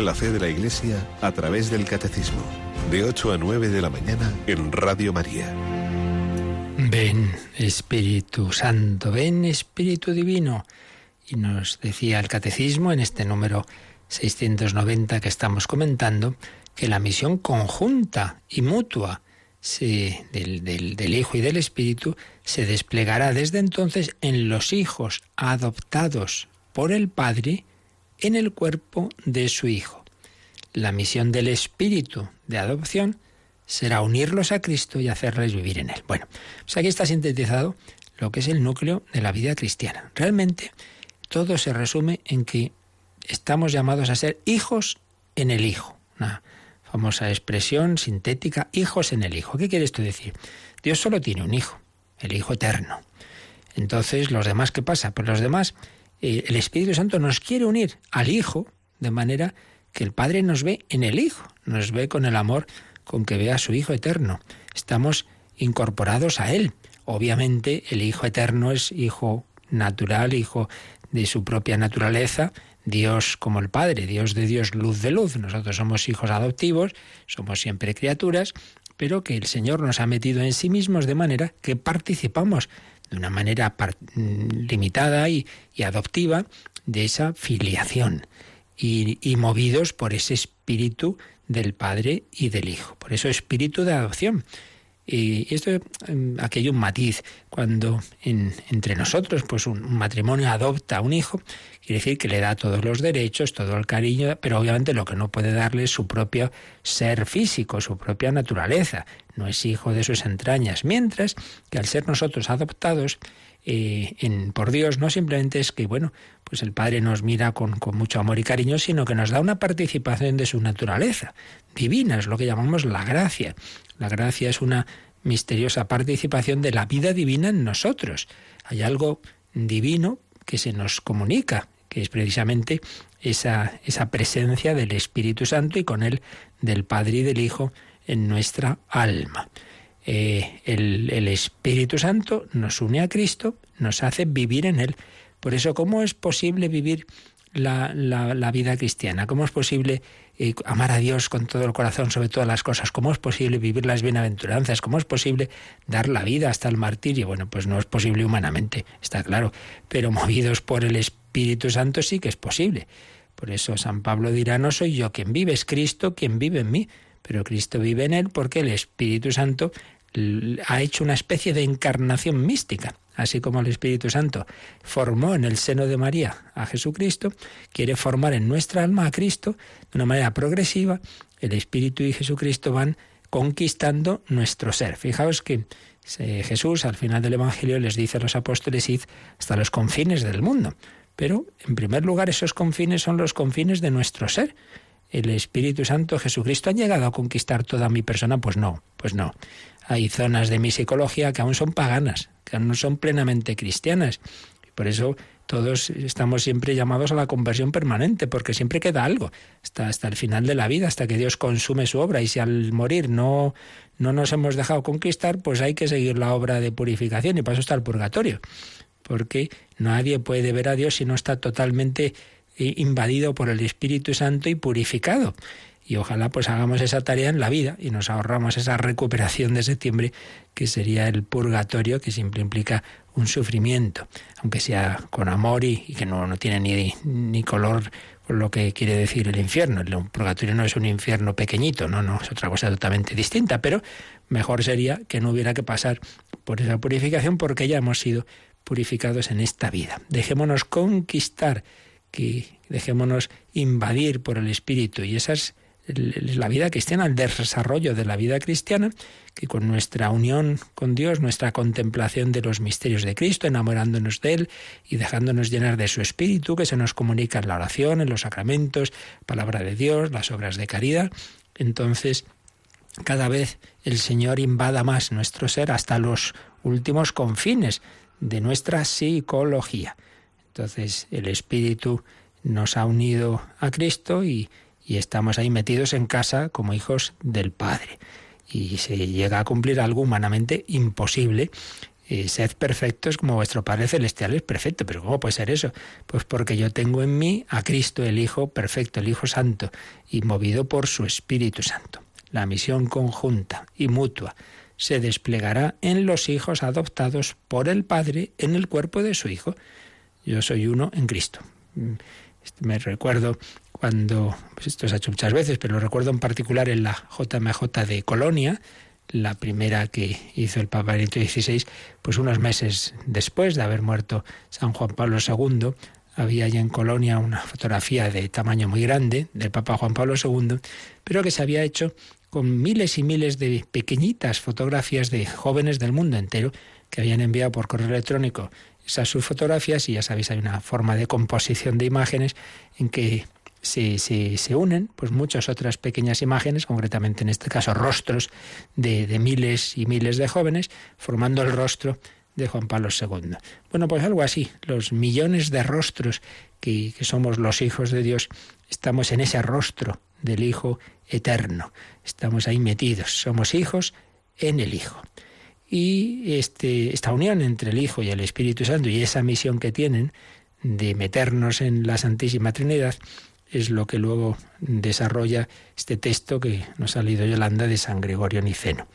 La fe de la Iglesia a través del Catecismo, de 8 a 9 de la mañana en Radio María. Ven Espíritu Santo, ven Espíritu Divino. Y nos decía el Catecismo en este número 690 que estamos comentando, que la misión conjunta y mutua del, del, Hijo y del Espíritu se desplegará desde entonces en los hijos adoptados por el Padre en el cuerpo de su Hijo. La misión del Espíritu de adopción será unirlos a Cristo y hacerles vivir en Él. Bueno, pues aquí está sintetizado lo que es el núcleo de la vida cristiana. Realmente todo se resume en que estamos llamados a ser hijos en el Hijo. Una famosa expresión sintética, hijos en el Hijo. ¿Qué quiere esto decir? Dios solo tiene un Hijo, el Hijo eterno. Entonces, ¿los demás qué pasa? Pues los demás, eh, el Espíritu Santo nos quiere unir al Hijo, de manera que el Padre nos ve en el Hijo, nos ve con el amor con que ve a su Hijo eterno. Estamos incorporados a Él. Obviamente el Hijo eterno es Hijo natural, Hijo de su propia naturaleza, Dios como el Padre, Dios de Dios, luz de luz. Nosotros somos hijos adoptivos, somos siempre criaturas, pero que el Señor nos ha metido en sí mismos de manera que participamos de una manera mm, limitada y, adoptiva de esa filiación y, y movidos por ese espíritu del Padre y del Hijo. Por eso espíritu de adopción. Y esto, em, aquí hay un matiz. Cuando entre nosotros, pues un, matrimonio adopta a un hijo, quiere decir que le da todos los derechos, todo el cariño, pero obviamente lo que no puede darle es su propio ser físico, su propia naturaleza. No es hijo de sus entrañas. Mientras que al ser nosotros adoptados, eh, por Dios no simplemente es que, bueno, pues el Padre nos mira con, con, mucho amor y cariño, sino que nos da una participación de su naturaleza divina, es lo que llamamos la gracia. La gracia es una misteriosa participación de la vida divina en nosotros. Hay algo divino que se nos comunica, que es precisamente esa, esa presencia del Espíritu Santo y con él del Padre y del Hijo en nuestra alma. Eh, el, Espíritu Santo nos une a Cristo, nos hace vivir en Él. Por eso, ¿cómo es posible vivir la, la, vida cristiana? ¿Cómo es posible eh, amar a Dios con todo el corazón sobre todas las cosas? ¿Cómo es posible vivir las bienaventuranzas? ¿Cómo es posible dar la vida hasta el martirio? Bueno, pues no es posible humanamente, está claro, pero movidos por el Espíritu Santo sí que es posible. Por eso San Pablo dirá, no soy yo quien vive, es Cristo quien vive en mí pero Cristo vive en él porque el Espíritu Santo ha hecho una especie de encarnación mística. Así como el Espíritu Santo formó en el seno de María a Jesucristo, quiere formar en nuestra alma a Cristo de una manera progresiva. El Espíritu y Jesucristo van conquistando nuestro ser. Fijaos que eh, Jesús al final del Evangelio les dice a los apóstoles, id hasta los confines del mundo. Pero, en primer lugar, esos confines son los confines de nuestro ser el Espíritu Santo, Jesucristo, han llegado a conquistar toda mi persona? Pues no, pues no. Hay zonas de mi psicología que aún son paganas, que aún no son plenamente cristianas. Por eso todos estamos siempre llamados a la conversión permanente, porque siempre queda algo, hasta, hasta el final de la vida, hasta que Dios consume su obra. Y si al morir no, no nos hemos dejado conquistar, pues hay que seguir la obra de purificación y para eso está el purgatorio. Porque nadie puede ver a Dios si no está totalmente invadido por el Espíritu Santo y purificado. Y ojalá pues hagamos esa tarea en la vida y nos ahorramos esa recuperación de septiembre que sería el purgatorio, que siempre implica un sufrimiento, aunque sea con amor y, que no, no tiene ni, ni color por lo que quiere decir el infierno. El purgatorio no es un infierno pequeñito, no, no, es otra cosa totalmente distinta, pero mejor sería que no hubiera que pasar por esa purificación porque ya hemos sido purificados en esta vida. Dejémonos conquistar que dejémonos invadir por el Espíritu. Y esa es la vida cristiana, el desarrollo de la vida cristiana, que con nuestra unión con Dios, nuestra contemplación de los misterios de Cristo, enamorándonos de Él y dejándonos llenar de su Espíritu, que se nos comunica en la oración, en los sacramentos, palabra de Dios, las obras de caridad, entonces cada vez el Señor invada más nuestro ser hasta los últimos confines de nuestra psicología. Entonces el Espíritu nos ha unido a Cristo y, estamos ahí metidos en casa como hijos del Padre. Y se llega a cumplir algo humanamente imposible eh, sed perfectos como vuestro Padre Celestial es perfecto. Pero ¿cómo puede ser eso? Pues porque yo tengo en mí a Cristo, el Hijo perfecto, el Hijo Santo, y movido por su Espíritu Santo. La misión conjunta y mutua se desplegará en los hijos adoptados por el Padre en el cuerpo de su Hijo. Yo soy uno en Cristo. Mm, este, me recuerdo cuando, pues esto se ha hecho muchas veces, pero lo recuerdo en particular en la JMJ de Colonia, la primera que hizo el Papa Benito XVI, pues unos meses después de haber muerto San Juan Pablo II, había allí en Colonia una fotografía de tamaño muy grande del Papa Juan Pablo II, pero que se había hecho con miles y miles de pequeñitas fotografías de jóvenes del mundo entero que habían enviado por correo electrónico esas sus fotografías y ya sabéis hay una forma de composición de imágenes en que se, se, unen pues muchas otras pequeñas imágenes, concretamente en este caso rostros de, de miles y miles de jóvenes, formando el rostro de Juan Pablo II. Bueno, pues algo así, los millones de rostros que, que, somos los hijos de Dios, estamos en ese rostro del Hijo eterno, estamos ahí metidos, somos hijos en el Hijo. Y este, esta unión entre el Hijo y el Espíritu Santo y esa misión que tienen de meternos en la Santísima Trinidad, es lo que luego desarrolla este texto que nos ha leído Yolanda de San Gregorio Niceno.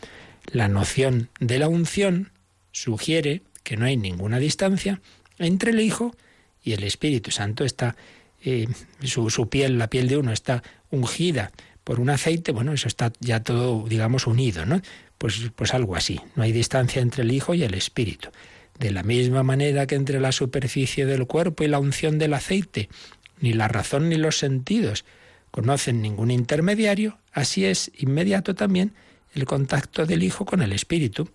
La noción de la unción sugiere que no hay ninguna distancia entre el Hijo y el Espíritu Santo. Está eh, su, su piel, la piel de uno está ungida por un aceite, bueno, eso está ya todo, digamos, unido, ¿no? Pues, pues algo así. No hay distancia entre el Hijo y el Espíritu. De la misma manera que entre la superficie del cuerpo y la unción del aceite ni la razón ni los sentidos conocen ningún intermediario, así es inmediato también el contacto del Hijo con el Espíritu,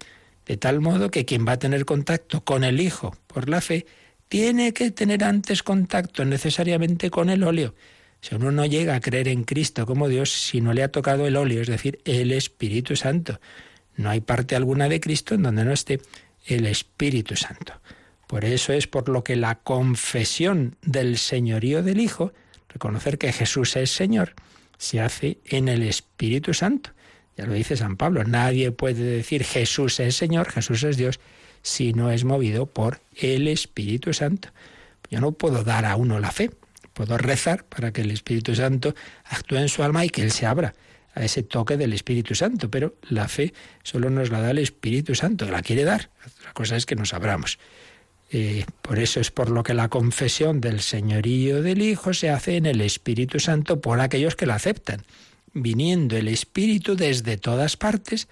de tal modo que quien va a tener contacto con el Hijo por la fe, tiene que tener antes contacto necesariamente con el óleo. Si uno no llega a creer en Cristo como Dios, si no le ha tocado el óleo, es decir, el Espíritu Santo. No hay parte alguna de Cristo en donde no esté el Espíritu Santo. Por eso es por lo que la confesión del señorío del Hijo, reconocer que Jesús es Señor, se hace en el Espíritu Santo. Ya lo dice San Pablo, nadie puede decir Jesús es Señor, Jesús es Dios, si no es movido por el Espíritu Santo. Yo no puedo dar a uno la fe, puedo rezar para que el Espíritu Santo actúe en su alma y que Él se abra a ese toque del Espíritu Santo, pero la fe solo nos la da el Espíritu Santo, la quiere dar. La cosa es que nos abramos. Eh, por eso es por lo que la confesión del señorío del Hijo se hace en el Espíritu Santo por aquellos que la aceptan, viniendo el Espíritu desde todas partes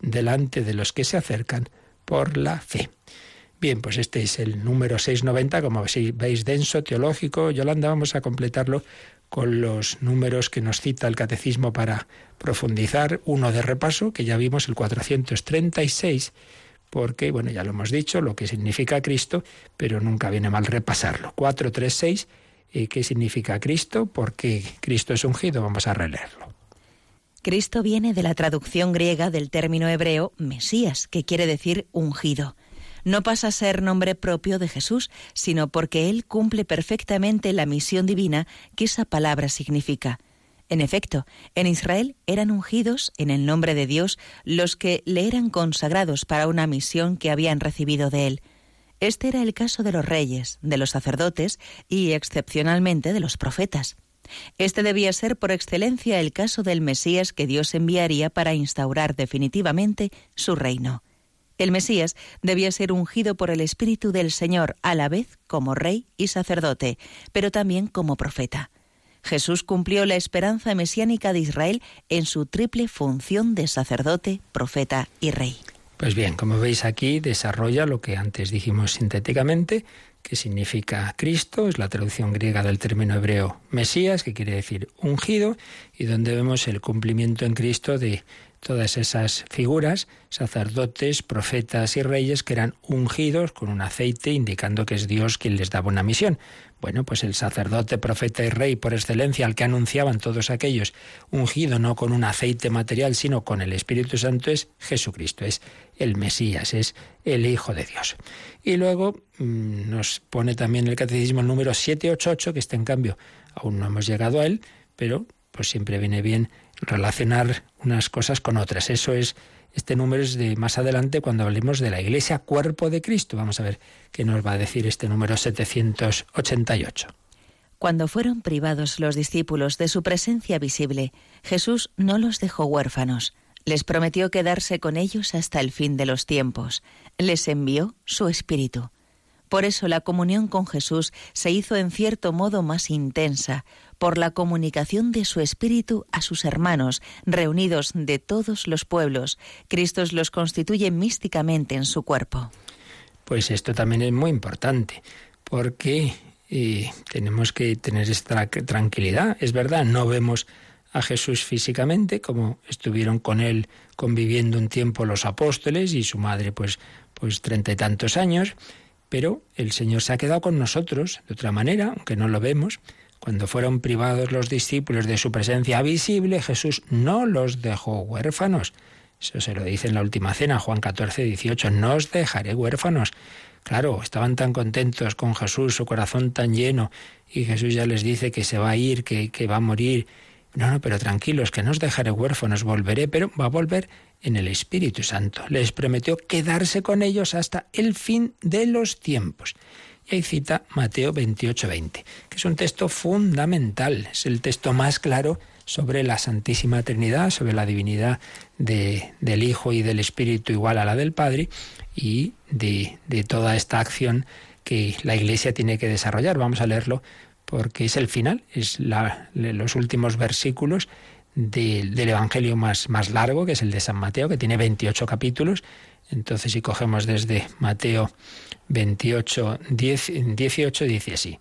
delante de los que se acercan por la fe. Bien, pues este es el número 690, como veis, denso, teológico. Yolanda, vamos a completarlo con los números que nos cita el catecismo para profundizar. Uno de repaso, que ya vimos, el 436 porque, bueno, ya lo hemos dicho, lo que significa Cristo, pero nunca viene mal repasarlo. 436, eh, ¿qué significa Cristo? Porque Cristo es ungido, vamos a releerlo. Cristo viene de la traducción griega del término hebreo Mesías, que quiere decir ungido. No pasa a ser nombre propio de Jesús, sino porque Él cumple perfectamente la misión divina que esa palabra significa. En efecto, en Israel eran ungidos en el nombre de Dios los que le eran consagrados para una misión que habían recibido de él. Este era el caso de los reyes, de los sacerdotes y, excepcionalmente, de los profetas. Este debía ser por excelencia el caso del Mesías que Dios enviaría para instaurar definitivamente su reino. El Mesías debía ser ungido por el Espíritu del Señor a la vez como rey y sacerdote, pero también como profeta. Jesús cumplió la esperanza mesiánica de Israel en su triple función de sacerdote, profeta y rey. Pues bien, como veis aquí, desarrolla lo que antes dijimos sintéticamente, que significa Cristo, es la traducción griega del término hebreo Mesías, que quiere decir ungido, y donde vemos el cumplimiento en Cristo de todas esas figuras, sacerdotes, profetas y reyes que eran ungidos con un aceite indicando que es Dios quien les daba una misión. Bueno, pues el sacerdote, profeta y rey por excelencia al que anunciaban todos aquellos, ungido no con un aceite material, sino con el Espíritu Santo, es Jesucristo, es el Mesías, es el Hijo de Dios. Y luego mm, nos pone también el catecismo el número 788, que este en cambio aún no hemos llegado a él, pero pues siempre viene bien relacionar unas cosas con otras. Eso es, este número es de más adelante cuando hablemos de la Iglesia Cuerpo de Cristo. Vamos a ver qué nos va a decir este número 788. Cuando fueron privados los discípulos de su presencia visible, Jesús no los dejó huérfanos. Les prometió quedarse con ellos hasta el fin de los tiempos. Les envió su Espíritu. Por eso la comunión con Jesús se hizo en cierto modo más intensa, por la comunicación de su Espíritu a sus hermanos, reunidos de todos los pueblos. Cristo los constituye místicamente en su cuerpo. Pues esto también es muy importante, porque y tenemos que tener esta tranquilidad. Es verdad, no vemos a Jesús físicamente, como estuvieron con él conviviendo un tiempo los apóstoles y su madre, pues, pues treinta y tantos años, pero el Señor se ha quedado con nosotros de otra manera, aunque no lo vemos. Cuando fueron privados los discípulos de su presencia visible, Jesús no los dejó huérfanos. Eso se lo dice en la última cena, Juan 14, 18. No os dejaré huérfanos. Claro, estaban tan contentos con Jesús, su corazón tan lleno, y Jesús ya les dice que se va a ir, que, que va a morir. No, no, pero tranquilos, que no os dejaré huérfanos, volveré, pero va a volver en el Espíritu Santo. Les prometió quedarse con ellos hasta el fin de los tiempos. Y ahí cita Mateo 28, 20, que es un texto fundamental, es el texto más claro sobre la Santísima Trinidad, sobre la divinidad de, del Hijo y del Espíritu igual a la del Padre, y de, toda esta acción que la Iglesia tiene que desarrollar. Vamos a leerlo porque es el final, es los últimos versículos del Evangelio más, más largo, que es el de San Mateo, que tiene 28 capítulos. Entonces, si cogemos desde Mateo 28, 10, 18, dice así.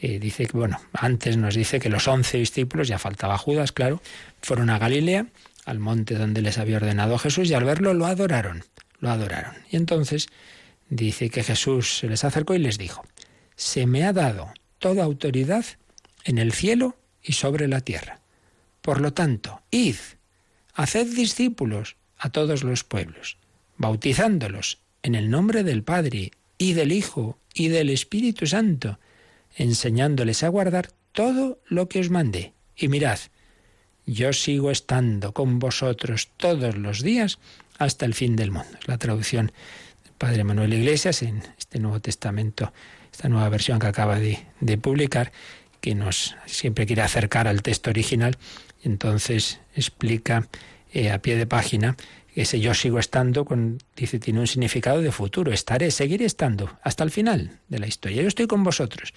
Eh, dice que, bueno, antes nos dice que los once discípulos, ya faltaba Judas, claro, fueron a Galilea, al monte donde les había ordenado Jesús, y al verlo lo adoraron lo adoraron. Y entonces dice que Jesús se les acercó y les dijo, se me ha dado toda autoridad en el cielo y sobre la tierra. Por lo tanto, id, haced discípulos a todos los pueblos, bautizándolos en el nombre del Padre y del Hijo y del Espíritu Santo, enseñándoles a guardar todo lo que os mandé. Y mirad, yo sigo estando con vosotros todos los días hasta el fin del mundo. Es la traducción del Padre Manuel Iglesias en este Nuevo Testamento, esta nueva versión que acaba de, publicar, que nos siempre quiere acercar al texto original. Entonces explica eh, a pie de página ese yo sigo estando, dice, tiene un significado de futuro, estaré, seguiré estando hasta el final de la historia. Yo estoy con vosotros.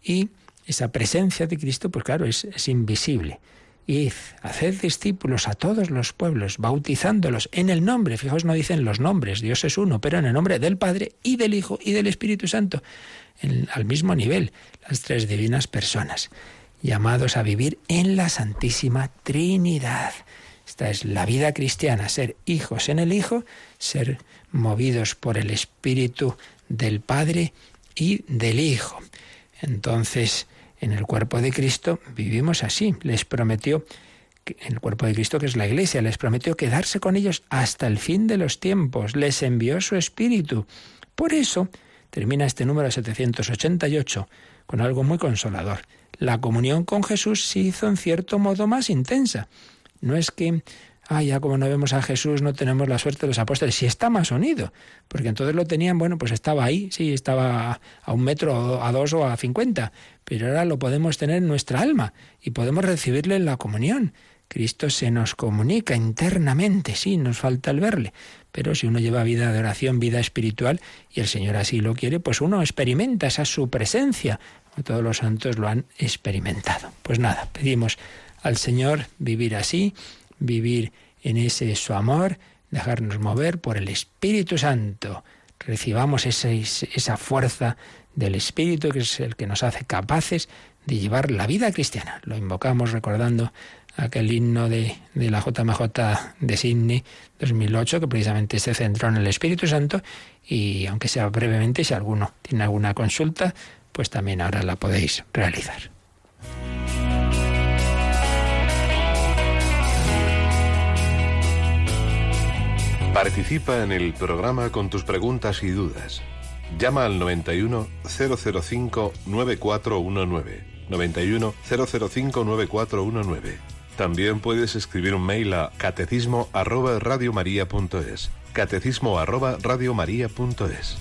Y esa presencia de Cristo, pues claro, es, es invisible. Id, haced discípulos a todos los pueblos, bautizándolos en el nombre, fijaos, no dicen los nombres, Dios es uno, pero en el nombre del Padre y del Hijo y del Espíritu Santo, al mismo nivel, las tres divinas personas, llamados a vivir en la Santísima Trinidad. Esta es la vida cristiana, ser hijos en el Hijo, ser movidos por el Espíritu del Padre y del Hijo. Entonces, en el cuerpo de Cristo vivimos así. Les prometió, en el cuerpo de Cristo que es la Iglesia, les prometió quedarse con ellos hasta el fin de los tiempos. Les envió su Espíritu. Por eso termina este número 788 con algo muy consolador. La comunión con Jesús se hizo en cierto modo más intensa. No es que ah, ya como no vemos a Jesús, no tenemos la suerte de los apóstoles. Si está más unido, porque entonces lo tenían, bueno, pues estaba ahí, sí, estaba a un metro, a dos o a cincuenta, pero ahora lo podemos tener en nuestra alma y podemos recibirle en la comunión. Cristo se nos comunica internamente, sí, nos falta el verle, pero si uno lleva vida de oración, vida espiritual, y el Señor así lo quiere, pues uno experimenta esa su presencia. Todos los santos lo han experimentado. Pues nada, pedimos al Señor vivir así, vivir en ese su amor, dejarnos mover por el Espíritu Santo. Recibamos esa fuerza del Espíritu que es el que nos hace capaces de llevar la vida cristiana. Lo invocamos recordando aquel himno de, de la JMJ de Sydney 2008 que precisamente se centró en el Espíritu Santo y aunque sea brevemente, si alguno tiene alguna consulta, pues también ahora la podéis realizar. Participa en el programa con tus preguntas y dudas. Llama al 91 005 9419. 91 005 9419 También puedes escribir un mail a catecismo arroba radiomaria.es. Catecismo arroba radiomaria.es.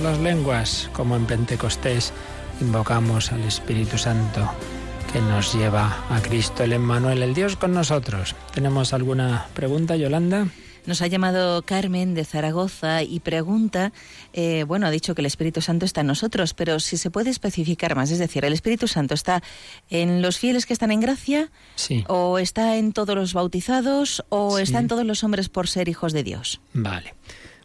las lenguas, como en Pentecostés, invocamos al Espíritu Santo que nos lleva a Cristo, el Emmanuel, el Dios con nosotros. ¿Tenemos alguna pregunta, Yolanda? Nos ha llamado Carmen de Zaragoza y pregunta, eh, bueno, ha dicho que el Espíritu Santo está en nosotros, pero si se puede especificar más, es decir, ¿el Espíritu Santo está en los fieles que están en gracia? Sí. ¿O está en todos los bautizados? ¿O está en todos los hombres por ser hijos de Dios? Vale.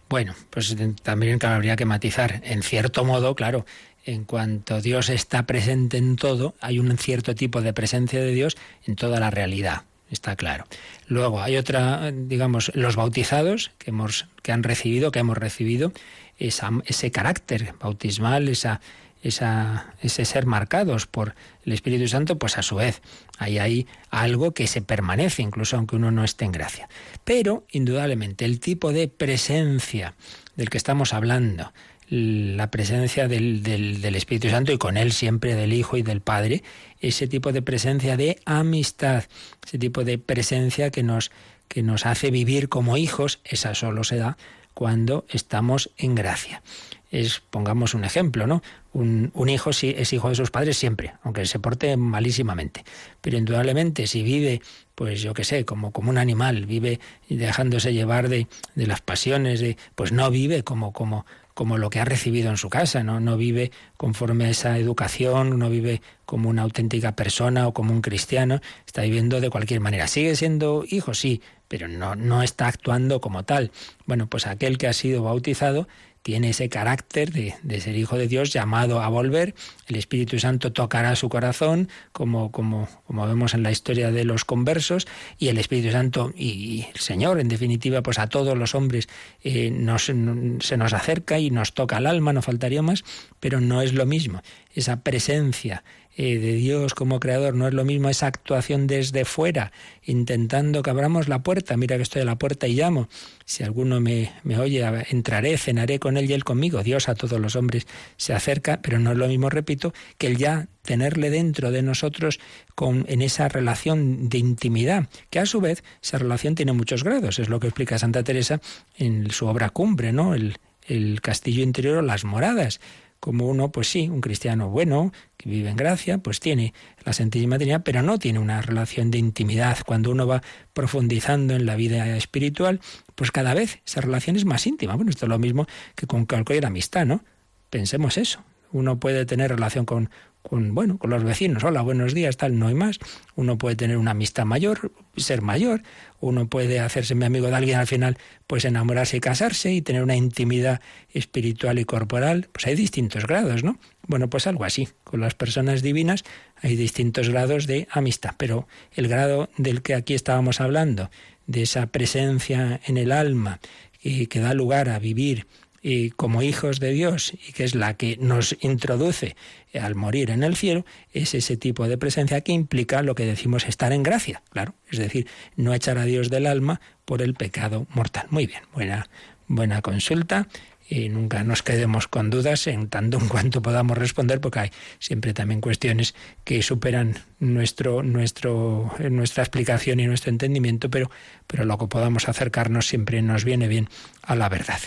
Bueno, pues también habría que matizar. En cierto modo, claro, en cuanto Dios está presente en todo, hay un cierto tipo de presencia de Dios en toda la realidad. Está claro. Luego hay otra, digamos, los bautizados que hemos, que han recibido, que hemos recibido ese carácter bautismal, esa, ese ser marcados por el Espíritu Santo, pues a su vez hay ahí algo que se permanece, incluso aunque uno no esté en gracia. Pero, indudablemente, el tipo de presencia del que estamos hablando, la presencia del, del, del, Espíritu Santo y con él siempre del Hijo y del Padre, ese tipo de presencia de amistad, ese tipo de presencia que nos, que nos hace vivir como hijos, esa solo se da cuando estamos en gracia es, pongamos un ejemplo, ¿no? Un, un, hijo es hijo de sus padres siempre, aunque se porte malísimamente. Pero indudablemente si vive, pues yo qué sé, como, como un animal, vive dejándose llevar de, de las pasiones, de, pues no vive como, como, como lo que ha recibido en su casa, ¿no? no vive conforme a esa educación, no vive como una auténtica persona o como un cristiano, está viviendo de cualquier manera. ¿Sigue siendo hijo? Sí, pero no, no está actuando como tal. Bueno, pues aquel que ha sido bautizado tiene ese carácter de, ser hijo de Dios llamado a volver. El Espíritu Santo tocará su corazón, como, como, como vemos en la historia de los conversos, y el Espíritu Santo y, el Señor, en definitiva, pues a todos los hombres eh, se nos acerca y nos toca el alma, no faltaría más, pero no es lo mismo. Esa presencia eh, de Dios como creador. No es lo mismo esa actuación desde fuera, intentando que abramos la puerta. Mira que estoy a la puerta y llamo. Si alguno me, me oye, entraré, cenaré con él y él conmigo. Dios a todos los hombres se acerca, pero no es lo mismo, repito, que el ya tenerle dentro de nosotros con, en esa relación de intimidad, que a su vez esa relación tiene muchos grados. Es lo que explica Santa Teresa en su obra cumbre, ¿no? El, el castillo interior o las moradas como uno, pues sí, un cristiano bueno, que vive en gracia, pues tiene la Santísima Trinidad, pero no tiene una relación de intimidad. Cuando uno va profundizando en la vida espiritual, pues cada vez esa relación es más íntima. Bueno, esto es lo mismo que con cualquier amistad, ¿no? Pensemos eso. Uno puede tener relación con con, bueno, con los vecinos, hola, buenos días, tal, no hay más. Uno puede tener una amistad mayor, ser mayor, uno puede hacerse mi amigo de alguien al final, pues enamorarse y casarse y tener una intimidad espiritual y corporal, pues hay distintos grados, ¿no? Bueno, pues algo así, con las personas divinas hay distintos grados de amistad, pero el grado del que aquí estábamos hablando, de esa presencia en el alma y que da lugar a vivir y como hijos de Dios y que es la que nos introduce al morir en el cielo, es ese tipo de presencia que implica lo que decimos estar en gracia, claro, es decir, no echar a Dios del alma por el pecado mortal. Muy bien, buena, buena consulta y nunca nos quedemos con dudas en tanto en cuanto podamos responder, porque hay siempre también cuestiones que superan nuestro, nuestro, nuestra explicación y nuestro entendimiento, pero, pero lo que podamos acercarnos siempre nos viene bien a la verdad.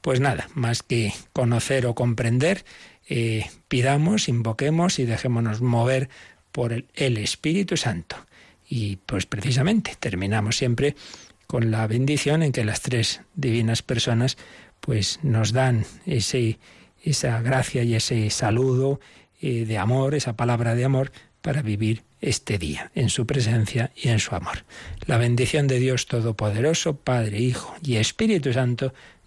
Pues nada, más que conocer o comprender, eh, pidamos, invoquemos y dejémonos mover por el, Espíritu Santo. Y pues precisamente terminamos siempre con la bendición en que las tres divinas personas pues nos dan ese, esa gracia y ese saludo eh, de amor, esa palabra de amor para vivir este día en su presencia y en su amor. La bendición de Dios Todopoderoso, Padre, Hijo y Espíritu Santo,